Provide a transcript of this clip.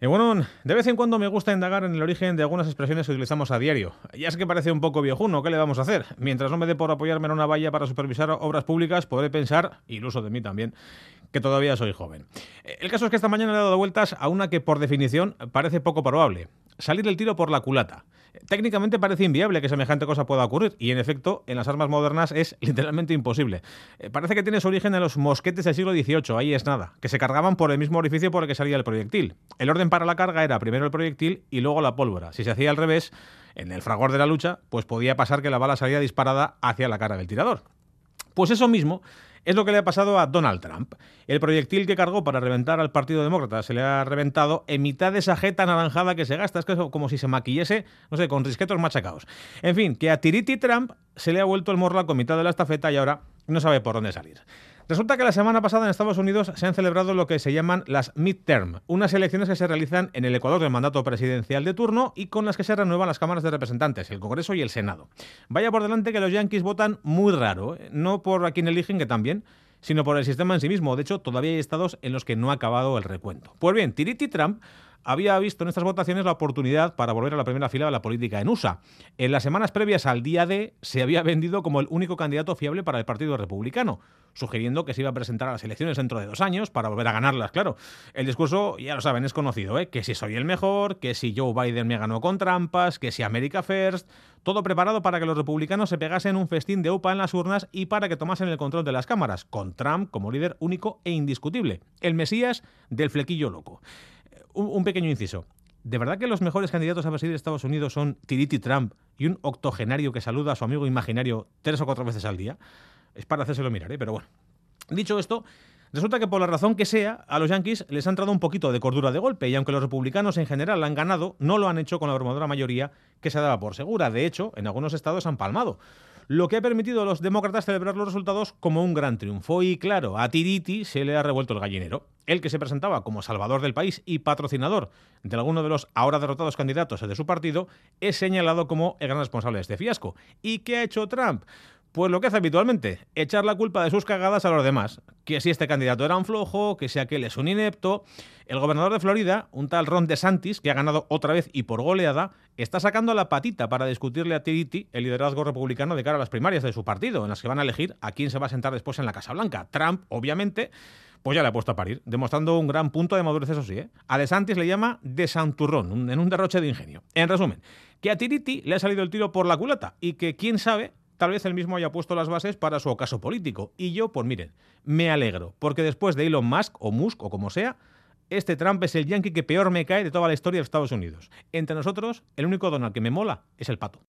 Y bueno, de vez en cuando me gusta indagar en el origen de algunas expresiones que utilizamos a diario. Ya es que parece un poco viejuno, ¿qué le vamos a hacer? Mientras no me dé por apoyarme en una valla para supervisar obras públicas, podré pensar, iluso de mí también, que todavía soy joven. El caso es que esta mañana le he dado vueltas a una que por definición parece poco probable. Salir el tiro por la culata. Técnicamente parece inviable que semejante cosa pueda ocurrir y en efecto en las armas modernas es literalmente imposible. Eh, parece que tiene su origen en los mosquetes del siglo XVIII, ahí es nada, que se cargaban por el mismo orificio por el que salía el proyectil. El orden para la carga era primero el proyectil y luego la pólvora. Si se hacía al revés, en el fragor de la lucha, pues podía pasar que la bala salía disparada hacia la cara del tirador. Pues eso mismo es lo que le ha pasado a Donald Trump. El proyectil que cargó para reventar al Partido Demócrata se le ha reventado en mitad de esa jeta anaranjada que se gasta. Es que como si se maquillese, no sé, con risquetos machacados. En fin, que a Tiriti Trump se le ha vuelto el morla con mitad de la estafeta y ahora no sabe por dónde salir. Resulta que la semana pasada en Estados Unidos se han celebrado lo que se llaman las midterm, unas elecciones que se realizan en el Ecuador del mandato presidencial de turno y con las que se renuevan las cámaras de representantes, el Congreso y el Senado. Vaya por delante que los yankees votan muy raro, ¿eh? no por a quien eligen, que también, sino por el sistema en sí mismo. De hecho, todavía hay estados en los que no ha acabado el recuento. Pues bien, Tiriti Trump había visto en estas votaciones la oportunidad para volver a la primera fila de la política en USA. En las semanas previas al día D se había vendido como el único candidato fiable para el Partido Republicano, sugiriendo que se iba a presentar a las elecciones dentro de dos años para volver a ganarlas, claro. El discurso, ya lo saben, es conocido, ¿eh? que si soy el mejor, que si Joe Biden me ganó con trampas, que si America First, todo preparado para que los republicanos se pegasen un festín de UPA en las urnas y para que tomasen el control de las cámaras, con Trump como líder único e indiscutible, el Mesías del flequillo loco un, pequeño inciso. ¿De verdad que los mejores candidatos a presidir Estados Unidos son Tiriti Trump y un octogenario que saluda a su amigo imaginario tres o cuatro veces al día? Es para hacérselo mirar, ¿eh? pero bueno. Dicho esto, resulta que por la razón que sea, a los Yankees les ha entrado un poquito de cordura de golpe y aunque los republicanos en general han ganado, no lo han hecho con la abrumadora mayoría que se daba por segura. De hecho, en algunos estados han palmado lo que ha permitido a los demócratas celebrar los resultados como un gran triunfo. Y claro, a Tiriti se le ha revuelto el gallinero. El que se presentaba como salvador del país y patrocinador de alguno de los ahora derrotados candidatos de su partido es señalado como el gran responsable de este fiasco. ¿Y qué ha hecho Trump? Pues lo que hace habitualmente, echar la culpa de sus cagadas a los demás. Que si este candidato era un flojo, que si aquel es un inepto. El gobernador de Florida, un tal Ron DeSantis, que ha ganado otra vez y por goleada, está sacando la patita para discutirle a Tiriti el liderazgo republicano de cara a las primarias de su partido, en las que van a elegir a quién se va a sentar después en la Casa Blanca. Trump, obviamente, pues ya le ha puesto a parir, demostrando un gran punto de madurez, eso sí. ¿eh? A DeSantis le llama desanturrón, en un derroche de ingenio. En resumen, que a Tiriti le ha salido el tiro por la culata y que quién sabe tal vez él mismo haya puesto las bases para su ocaso político. Y yo, pues miren, me alegro, porque después de Elon Musk o Musk o como sea, este Trump es el yankee que peor me cae de toda la historia de Estados Unidos. Entre nosotros, el único Donald que me mola es el pato.